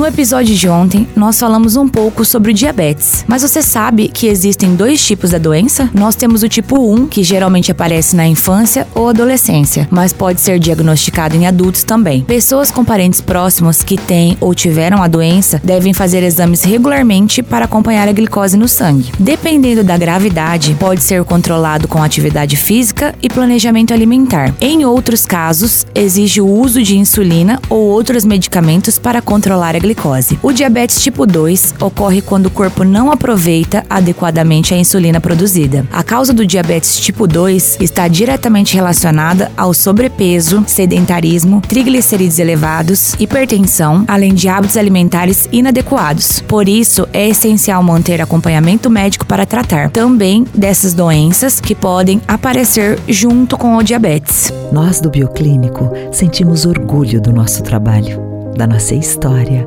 No episódio de ontem, nós falamos um pouco sobre o diabetes. Mas você sabe que existem dois tipos da doença? Nós temos o tipo 1, que geralmente aparece na infância ou adolescência, mas pode ser diagnosticado em adultos também. Pessoas com parentes próximos que têm ou tiveram a doença devem fazer exames regularmente para acompanhar a glicose no sangue. Dependendo da gravidade, pode ser controlado com atividade física e planejamento alimentar. Em outros casos, exige o uso de insulina ou outros medicamentos para controlar a glicose glicose. O diabetes tipo 2 ocorre quando o corpo não aproveita adequadamente a insulina produzida. A causa do diabetes tipo 2 está diretamente relacionada ao sobrepeso, sedentarismo, triglicerídeos elevados, hipertensão, além de hábitos alimentares inadequados. Por isso, é essencial manter acompanhamento médico para tratar também dessas doenças que podem aparecer junto com o diabetes. Nós do Bioclínico sentimos orgulho do nosso trabalho da nossa história,